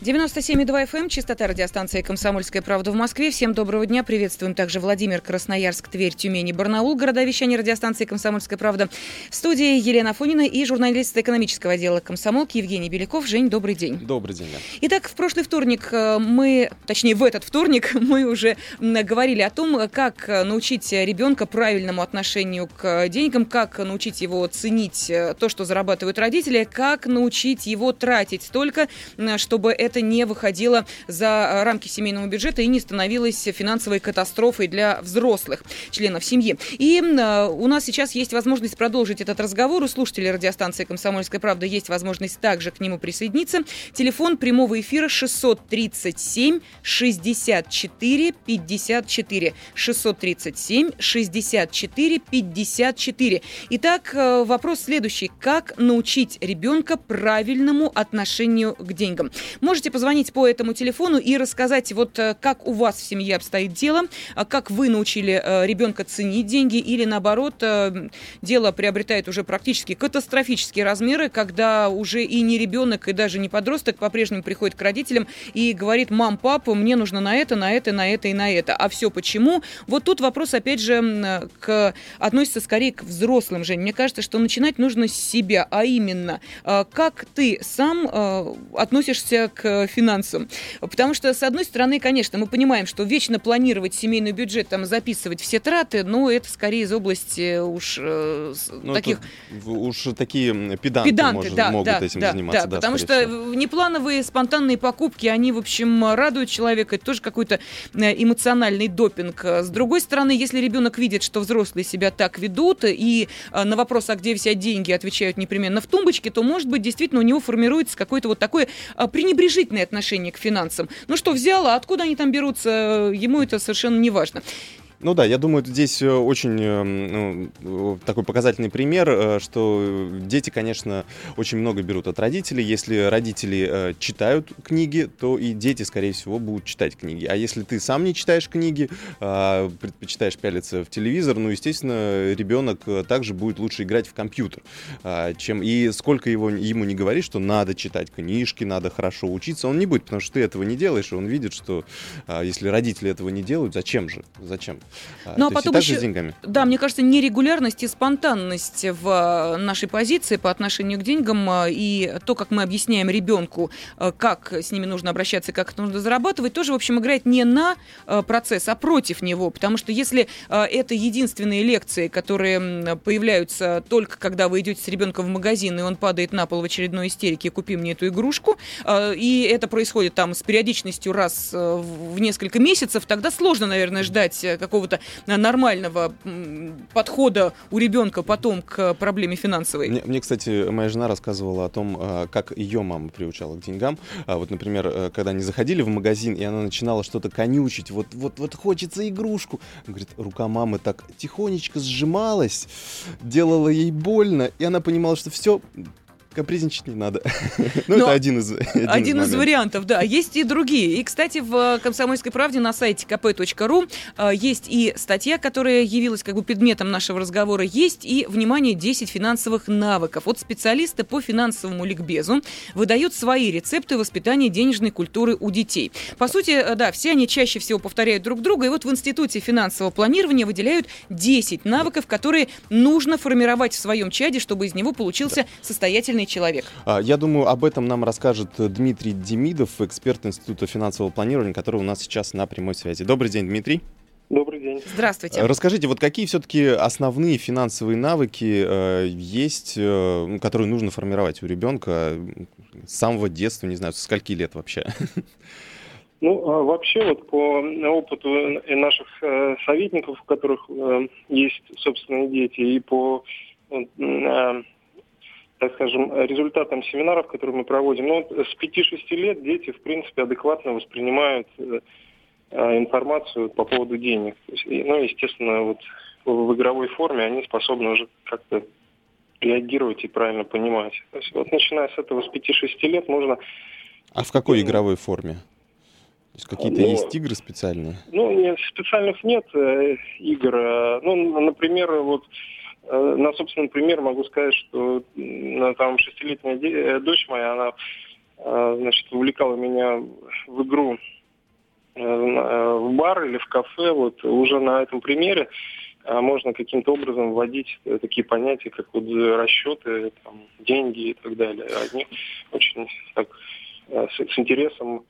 97,2 FM, эм, частота радиостанции «Комсомольская правда» в Москве. Всем доброго дня. Приветствуем также Владимир, Красноярск, Тверь, Тюмень и Барнаул, города вещания радиостанции «Комсомольская правда». В студии Елена Фонина и журналист экономического отдела «Комсомолки» Евгений Беляков. Жень, добрый день. Добрый день. Да. Итак, в прошлый вторник э, мы, точнее, в этот вторник мы уже говорили о том, как научить ребенка правильному отношению к деньгам, как научить его ценить э, то, что зарабатывают родители, как научить его тратить столько, чтобы это это не выходило за э, рамки семейного бюджета и не становилось финансовой катастрофой для взрослых членов семьи. И э, у нас сейчас есть возможность продолжить этот разговор. У слушателей радиостанции «Комсомольская правда» есть возможность также к нему присоединиться. Телефон прямого эфира 637 64 54. 637 64 54. Итак, э, вопрос следующий. Как научить ребенка правильному отношению к деньгам? Можете можете позвонить по этому телефону и рассказать, вот э, как у вас в семье обстоит дело, а как вы научили э, ребенка ценить деньги или наоборот, э, дело приобретает уже практически катастрофические размеры, когда уже и не ребенок, и даже не подросток по-прежнему приходит к родителям и говорит, мам, папа, мне нужно на это, на это, на это и на это. А все почему? Вот тут вопрос, опять же, к, относится скорее к взрослым, Жень. Мне кажется, что начинать нужно с себя, а именно, как ты сам относишься к финансам. Потому что, с одной стороны, конечно, мы понимаем, что вечно планировать семейный бюджет, там, записывать все траты, но это скорее из области уж э, ну, таких... Уж такие педанты, педанты может, да, могут да, этим да, заниматься. Да, да потому что всего. неплановые спонтанные покупки, они, в общем, радуют человека. Это тоже какой-то э, эмоциональный допинг. С другой стороны, если ребенок видит, что взрослые себя так ведут, и э, на вопрос, а где взять деньги, отвечают непременно в тумбочке, то, может быть, действительно у него формируется какое-то вот такое пренебрежительное положительное отношение к финансам. Ну что, взяла, откуда они там берутся, ему это совершенно не важно. Ну да, я думаю, здесь э, очень э, ну, такой показательный пример, э, что дети, конечно, очень много берут от родителей. Если родители читают книги, то и дети, скорее всего, будут читать книги. А если ты сам не читаешь книги, а предпочитаешь пялиться в телевизор, ну, естественно, ребенок также будет лучше играть в компьютер. А, чем... И сколько его, ему не говоришь, что надо читать книжки, надо хорошо учиться, он не будет, потому что ты этого не делаешь, и он видит, что а, если родители этого не делают, зачем же? Зачем? А, ну а потом еще, деньгами. Да, мне кажется, нерегулярность и спонтанность в э, нашей позиции по отношению к деньгам э, и то, как мы объясняем ребенку, как с ними нужно обращаться, как это нужно зарабатывать, тоже, в общем, играет не на процесс, а против него. Потому что если это единственные лекции, которые появляются только когда вы идете с ребенком в магазин, и он падает на пол в очередной истерике, купи мне эту игрушку, и это происходит там с периодичностью раз в несколько месяцев, тогда сложно, наверное, ждать какого какого-то нормального подхода у ребенка потом к проблеме финансовой. Мне, мне, кстати, моя жена рассказывала о том, а, как ее мама приучала к деньгам. А вот, например, э, когда они заходили в магазин, и она начинала что-то конючить, вот, вот, вот хочется игрушку. Говорит, рука мамы так тихонечко сжималась, делала ей больно, и она понимала, что все, капризничать не надо. ну, это один из Один, один из, из вариантов, да. Есть и другие. И, кстати, в «Комсомольской правде» на сайте kp.ru э, есть и статья, которая явилась как бы предметом нашего разговора, есть и, внимание, 10 финансовых навыков. Вот специалисты по финансовому ликбезу выдают свои рецепты воспитания денежной культуры у детей. По сути, э, да, все они чаще всего повторяют друг друга, и вот в Институте финансового планирования выделяют 10 навыков, которые нужно формировать в своем чаде, чтобы из него получился да. состоятельный человек? А, я думаю, об этом нам расскажет Дмитрий Демидов, эксперт Института финансового планирования, который у нас сейчас на прямой связи. Добрый день, Дмитрий. Добрый день. Здравствуйте. Расскажите, вот какие все-таки основные финансовые навыки э, есть, э, ну, которые нужно формировать у ребенка с самого детства, не знаю, со скольки лет вообще? Ну, а вообще, вот по опыту наших э, советников, у которых э, есть собственные дети, и по э, так скажем, результатам семинаров, которые мы проводим. Ну, с 5-6 лет дети, в принципе, адекватно воспринимают э, э, информацию по поводу денег. Есть, ну, естественно, вот в игровой форме они способны уже как-то реагировать и правильно понимать. То есть вот начиная с этого, с 5-6 лет можно... А в какой игровой форме? есть какие-то ну, есть игры специальные? Ну, нет, специальных нет э, игр. Ну, например, вот на собственном примере могу сказать, что э, там шестилетняя э, дочь моя, она э, значит, увлекала меня в игру э, в бар или в кафе. Вот уже на этом примере э, можно каким-то образом вводить такие понятия, как вот расчеты, там, деньги и так далее. Они очень так с, с интересом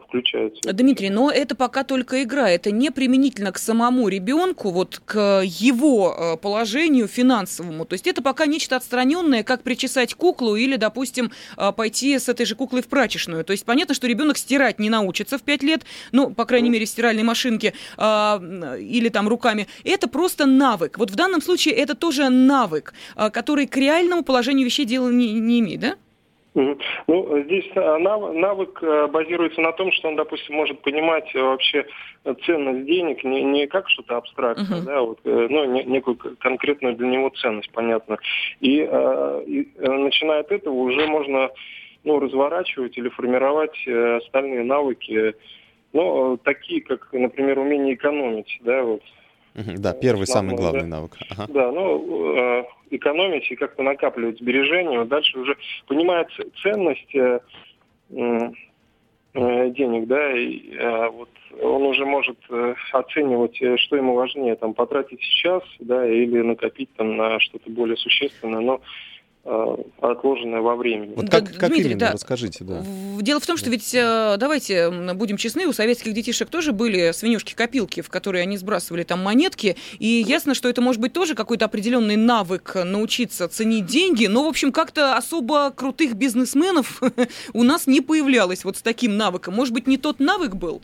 включаются. Дмитрий, но это пока только игра, это не применительно к самому ребенку, вот к его э, положению финансовому. То есть это пока нечто отстраненное, как причесать куклу или, допустим, э, пойти с этой же куклой в прачечную. То есть понятно, что ребенок стирать не научится в 5 лет, ну, по крайней мере, в стиральной машинке э, или там руками. Это просто навык. Вот в данном случае это тоже навык, который к реальному положению вещей дела не, не имеет, да? Ну, здесь э, навык э, базируется на том, что он, допустим, может понимать э, вообще ценность денег не, не как что-то абстрактное, uh-huh. да, вот, ну, не, некую конкретную для него ценность, понятно. И, и начиная от этого уже можно ну, разворачивать или формировать остальные навыки, ну, такие, как, например, умение экономить, да, вот, да, первый самый главный да. навык. Ага. Да, ну, э, экономить и как-то накапливать сбережения. Дальше уже понимает ценность э, э, денег, да, и э, вот он уже может э, оценивать, что ему важнее, там, потратить сейчас, да, или накопить там на что-то более существенное. Но отложенное во времени. Вот как, да, как Дмитрий, именно, да. расскажите, да. Дело в том, что ведь, э, давайте будем честны, у советских детишек тоже были свинюшки-копилки, в которые они сбрасывали там монетки, и ясно, что это может быть тоже какой-то определенный навык научиться ценить деньги, но, в общем, как-то особо крутых бизнесменов у нас не появлялось вот с таким навыком. Может быть, не тот навык был?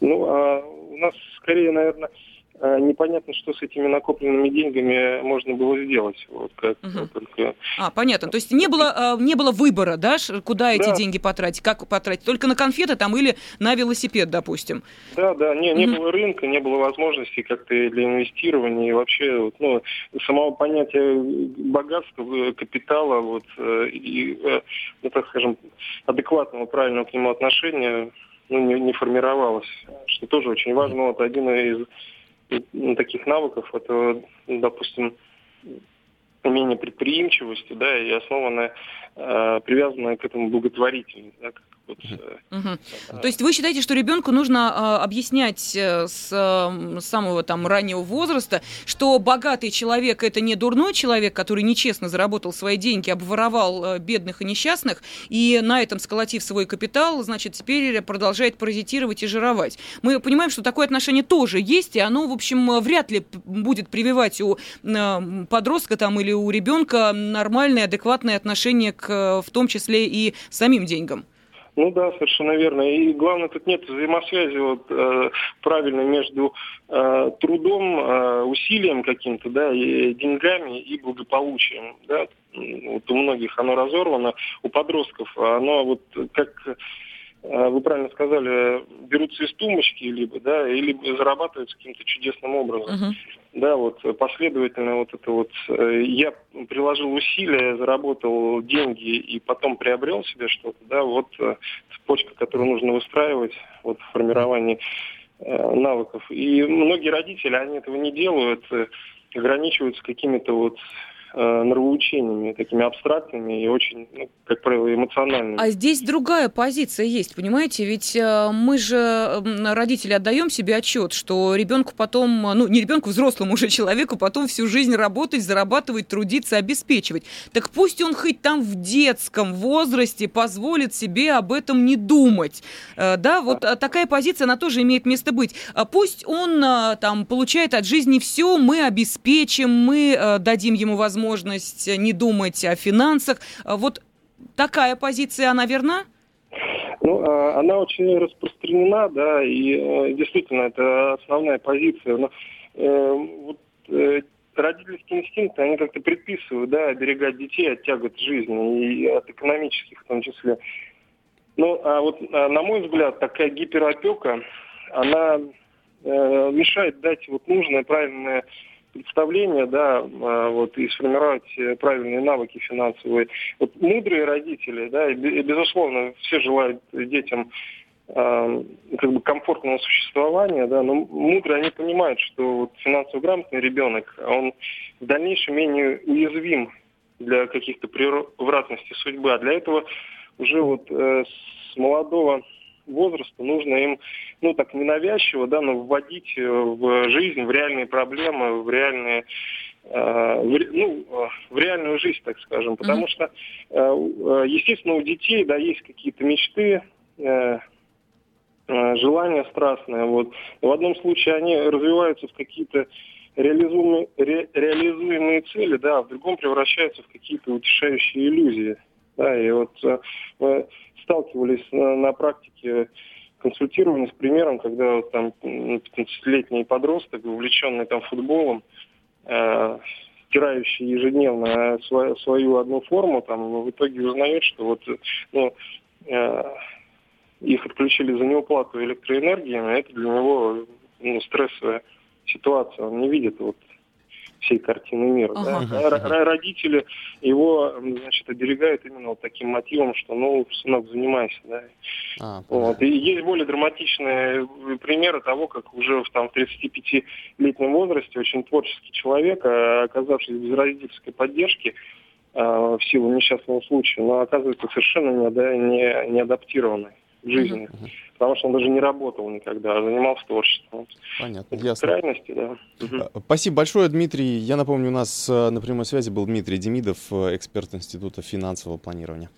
Ну, а у нас скорее, наверное, Э, непонятно, что с этими накопленными деньгами можно было сделать. Вот как угу. только... А, понятно. То есть не было, э, не было выбора, да, куда да. эти деньги потратить, как потратить? Только на конфеты там или на велосипед, допустим? Да, да, не, не угу. было рынка, не было возможности как-то для инвестирования и вообще ну, самого понятия богатства, э, капитала, вот, и, ну, так скажем, адекватного, правильного к нему отношения ну, не, не формировалось, что тоже очень важно. Вот один из таких навыков, это, допустим, умение предприимчивости, да, и основанное, э, привязанное к этому благотворительность, да, вот, угу. То есть вы считаете, что ребенку нужно э, объяснять э, с, самого там раннего возраста, что богатый человек это не дурной человек, который нечестно заработал свои деньги, обворовал э, бедных и несчастных, и на этом сколотив свой капитал, значит, теперь продолжает паразитировать и жировать. Мы понимаем, что такое отношение тоже есть, и оно, в общем, вряд ли будет прививать у подростка там или у ребенка нормальное, адекватное отношение к, в том числе и самим деньгам. Ну да, совершенно верно. И главное, тут нет взаимосвязи вот, э, правильно между э, трудом, э, усилием каким-то, да, и деньгами и благополучием. Да. Вот у многих оно разорвано, у подростков оно вот как вы правильно сказали, берутся из тумбочки, либо, да, или зарабатываются каким-то чудесным образом. Uh-huh да, вот последовательно вот это вот, э, я приложил усилия, заработал деньги и потом приобрел себе что-то, да, вот э, цепочка, которую нужно выстраивать вот в формировании э, навыков. И многие родители, они этого не делают, ограничиваются какими-то вот э, нравоучениями, такими абстрактными и очень, ну, как правило, эмоциональными. А здесь другая позиция есть, понимаете? Ведь э, мы же, родители, отдаем себе отчет, что ребенку потом, ну, не ребенку, взрослому уже человеку потом всю жизнь работать, зарабатывать, трудиться, обеспечивать. Так пусть он хоть там в детском возрасте позволит себе об этом не думать. Э, да, вот да. такая позиция, она тоже имеет место быть. А пусть он э, там получает от жизни все, мы обеспечим, мы дадим ему возможность возможность не думать о финансах. А вот такая позиция, она верна? Ну, а, она очень распространена, да, и э, действительно это основная позиция. Но э, вот, э, родительские инстинкты, они как-то предписывают, да, оберегать детей от тягот жизни и от экономических в том числе. Ну, а вот, а, на мой взгляд, такая гиперопека, она э, мешает дать вот нужное, правильное представление, да, а, вот, и сформировать э, правильные навыки финансовые. Вот мудрые родители, да, и, безусловно, все желают детям э, как бы комфортного существования, да, но мудрые они понимают, что вот финансово грамотный ребенок, он в дальнейшем менее уязвим для каких-то превратностей судьбы, а для этого уже вот э, с молодого возраста нужно им, ну так ненавязчиво, да, но вводить э, в жизнь, в реальные проблемы, в реальные э, в, ну, э, в реальную жизнь, так скажем, потому mm-hmm. что, естественно, у детей, да, есть какие-то мечты, желания страстные, вот. В одном случае они развиваются в какие-то реализуемые, ре, реализуемые цели, да, а в другом превращаются в какие-то утешающие иллюзии. Да, и вот сталкивались на, практике консультирования с примером, когда там 15-летний подросток, увлеченный там футболом, э, стирающий ежедневно свою, свою одну форму, там в итоге узнает, что вот ну, э, их отключили за неуплату электроэнергии, а это для него ну, стрессовая ситуация. Он не видит вот всей картины мира. Ага. Да? Родители его, значит, оберегают именно вот таким мотивом, что, ну, сынок, занимайся, да. А, вот. И есть более драматичные примеры того, как уже в, там, в 35-летнем возрасте очень творческий человек, а, оказавшись без родительской поддержки, а, в силу несчастного случая, но оказывается совершенно не, да, не, не адаптированный в жизни. Uh-huh потому что он даже не работал никогда, а занимался творчеством. Понятно, Это ясно. Крайности, да. Угу. Спасибо большое, Дмитрий. Я напомню, у нас э, на прямой связи был Дмитрий Демидов, э, эксперт Института финансового планирования.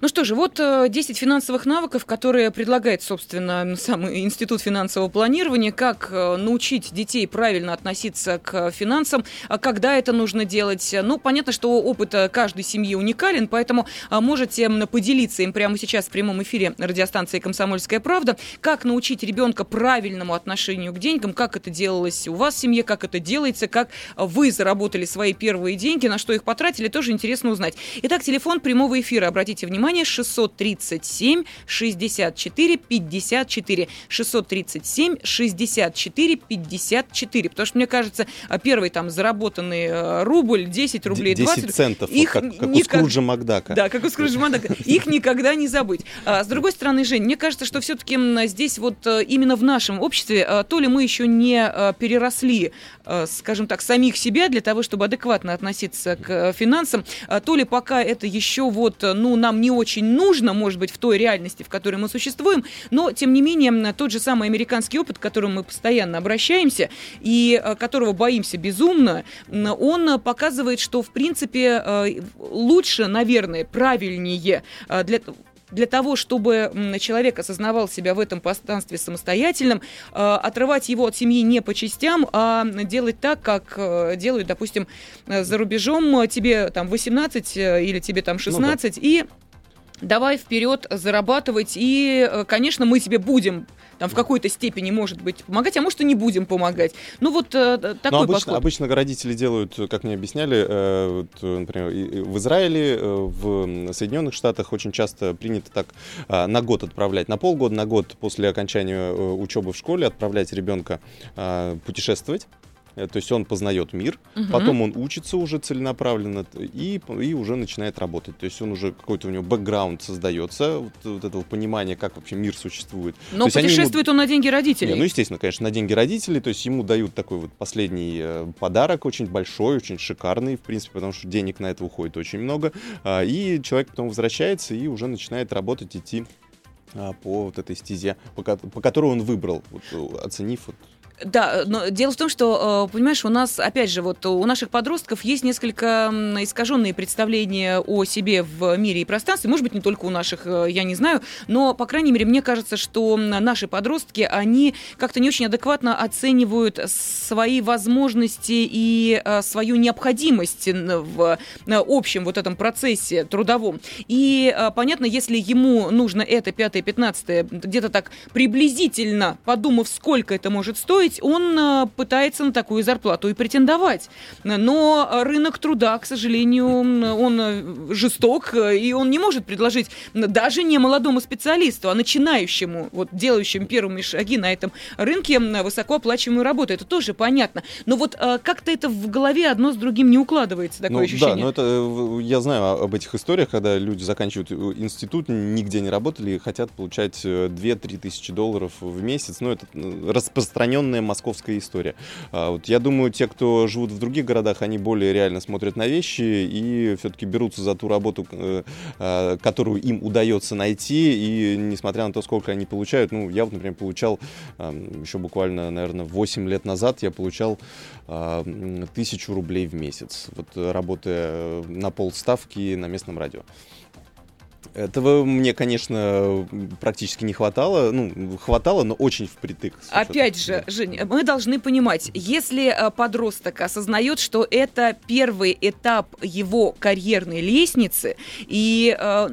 Ну что же, вот 10 финансовых навыков, которые предлагает, собственно, сам Институт финансового планирования, как научить детей правильно относиться к финансам, а когда это нужно делать. Ну, понятно, что опыт каждой семьи уникален, поэтому можете поделиться им прямо сейчас в прямом эфире радиостанции «Комсомольская правда» правда, как научить ребенка правильному отношению к деньгам, как это делалось у вас в семье, как это делается, как вы заработали свои первые деньги, на что их потратили, тоже интересно узнать. Итак, телефон прямого эфира, обратите внимание, 637 64 54, 637 64 54, потому что, мне кажется, первый там заработанный э, рубль, 10 рублей, 20... 10 центов, их как, как никак... у Скруджа Макдака. Да, как у Скруджа Макдака. Их никогда не забыть. А, с другой стороны, Жень, мне кажется, что все-таки здесь вот э, именно в нашем обществе, э, то ли мы еще не э, переросли, скажем так, самих себя для того, чтобы адекватно относиться к финансам, то ли пока это еще вот, ну, нам не очень нужно, может быть, в той реальности, в которой мы существуем, но, тем не менее, тот же самый американский опыт, к которому мы постоянно обращаемся и которого боимся безумно, он показывает, что, в принципе, лучше, наверное, правильнее для для того, чтобы человек осознавал себя в этом пространстве самостоятельным, э, отрывать его от семьи не по частям, а делать так, как э, делают, допустим, э, за рубежом. Тебе там 18 или тебе там 16, ну, да. и давай вперед зарабатывать, и, конечно, мы тебе будем там в какой-то степени, может быть, помогать, а может и не будем помогать. Ну вот э, такой Но обычно, обычно родители делают, как мне объясняли, э, вот, например, в Израиле, э, в Соединенных Штатах очень часто принято так э, на год отправлять, на полгода, на год после окончания э, учебы в школе отправлять ребенка э, путешествовать. Э, то есть он познает мир, угу. потом он учится уже целенаправленно и, и уже начинает работать. То есть он уже какой-то у него бэкграунд создается, вот, вот этого понимания, как вообще мир существует. Но путешествует ему... он на деньги родителей. Не, ну, естественно, конечно, на деньги родителей. То есть ему дают такой вот последний э, подарок, очень большой, очень шикарный, в принципе, потому что денег на это уходит очень много. А, и человек потом возвращается и уже начинает работать, идти а, по вот этой стезе, по, по которой он выбрал, вот, оценив вот да, но дело в том, что, э, понимаешь, у нас, опять же, вот у наших подростков есть несколько искаженные представления о себе в мире и пространстве. Может быть, не только у наших, э, я не знаю, но, по крайней мере, мне кажется, что наши подростки, они как-то не очень адекватно оценивают свои возможности и э, свою необходимость в общем вот этом процессе трудовом. И, понятно, если ему нужно это, пятое, пятнадцатое, где-то так приблизительно, подумав, сколько это может стоить, быть, он э, пытается на такую зарплату и претендовать. Но рынок труда, к сожалению, он э, жесток, и он не может предложить даже не молодому специалисту, а начинающему, вот делающему первыми шаги на этом рынке высокооплачиваемую работу. Это тоже понятно. Но вот э, как-то это в голове одно с другим не укладывается, такое ну, ощущение. Да, но это я знаю об этих историях, когда люди заканчивают институт, нигде не работали, хотят хотят получать 2-3 тысячи долларов в месяц. Ну, это распространенная московская история. А вот я думаю, те, кто живут в других городах, они более реально смотрят на вещи и все-таки берутся за ту работу, которую им удается найти. И несмотря на то, сколько они получают, ну, я вот, например, получал еще буквально, наверное, 8 лет назад я получал тысячу рублей в месяц, вот работая на полставки на местном радио. Этого мне, конечно, практически не хватало. Ну, хватало, но очень впритык. Опять же, Женя, мы должны понимать, если э, подросток осознает, что это первый этап его карьерной лестницы, и э,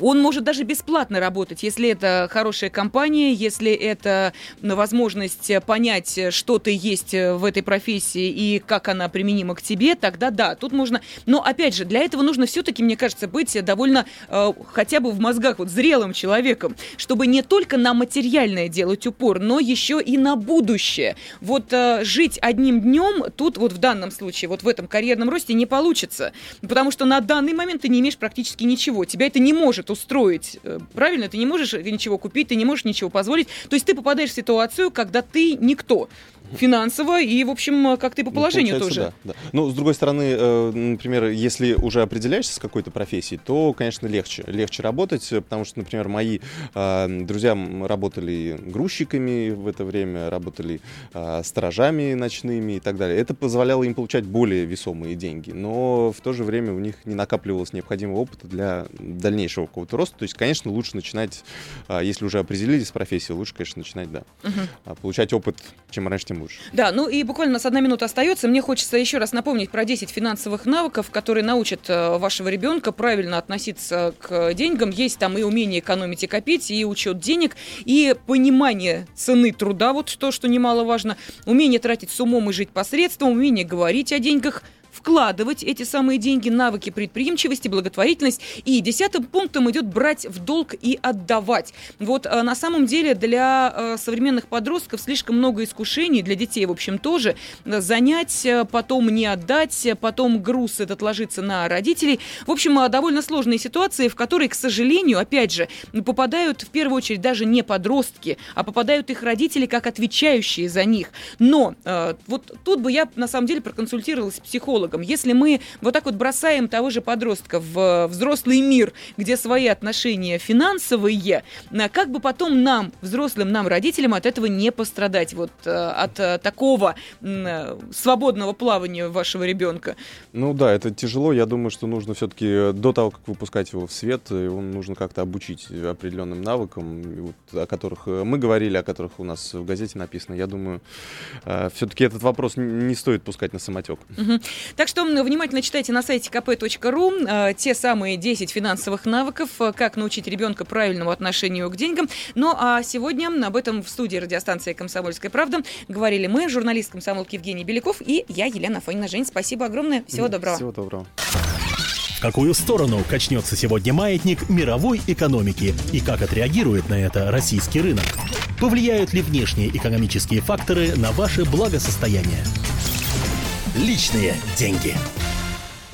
он может даже бесплатно работать, если это хорошая компания, если это возможность понять, что ты есть в этой профессии и как она применима к тебе, тогда да, тут можно... Но опять же, для этого нужно все-таки, мне кажется, быть довольно э, хотя бы в мозгах вот зрелым человеком, чтобы не только на материальное делать упор, но еще и на будущее. Вот э, жить одним днем тут вот в данном случае, вот в этом карьерном росте не получится, потому что на данный момент ты не имеешь практически ничего, тебя это не может устроить. Э, правильно? Ты не можешь ничего купить, ты не можешь ничего позволить. То есть ты попадаешь в ситуацию, когда ты никто финансово и, в общем, как ты по ну, положению ну, тоже. Да, да. Ну, с другой стороны, э, например, если уже определяешься с какой-то профессией, то, конечно, легче. Легче работать, потому что, например, мои э, друзья работали грузчиками в это время, работали э, сторожами ночными и так далее. Это позволяло им получать более весомые деньги, но в то же время у них не накапливалось необходимого опыта для дальнейшего какого-то роста. То есть, конечно, лучше начинать, э, если уже определились с профессией, лучше, конечно, начинать, да. Угу. Получать опыт, чем раньше, тем лучше. Да, ну и буквально у нас одна минута остается. Мне хочется еще раз напомнить про 10 финансовых навыков, которые научат э, вашего ребенка правильно относиться к деньгам. Есть там и умение экономить и копить, и учет денег, и понимание цены труда, вот то, что немаловажно, умение тратить с умом и жить посредством, умение говорить о деньгах, вкладывать эти самые деньги, навыки предприимчивости, благотворительность. И десятым пунктом идет брать в долг и отдавать. Вот э, на самом деле для э, современных подростков слишком много искушений, для детей, в общем, тоже. Занять, э, потом не отдать, потом груз этот ложится на родителей. В общем, довольно сложные ситуации, в которые, к сожалению, опять же, попадают в первую очередь даже не подростки, а попадают их родители как отвечающие за них. Но вот тут бы я на самом деле проконсультировалась с психологом психологом. Если мы вот так вот бросаем того же подростка в взрослый мир, где свои отношения финансовые, как бы потом нам, взрослым нам, родителям, от этого не пострадать, вот э, от э, такого свободного плавания вашего ребенка? Ну да, это тяжело. Я думаю, что нужно все-таки э, до того, как выпускать его в свет, его нужно как-то обучить определенным навыкам, вот, о которых мы говорили, о которых у нас в газете написано. Я думаю, все-таки этот вопрос не стоит пускать на самотек. Угу. Так что внимательно читайте на сайте kp.ru э, те самые 10 финансовых навыков, э, как научить ребенка правильному отношению к деньгам. Ну а сегодня об этом в студии радиостанции «Комсомольская правда» говорили мы, журналист комсомолки Евгений Беляков и я, Елена Фонина. Жень, спасибо огромное. Всего доброго. Всего доброго. В какую сторону качнется сегодня маятник мировой экономики и как отреагирует на это российский рынок? Повлияют ли внешние экономические факторы на ваше благосостояние? Личные деньги.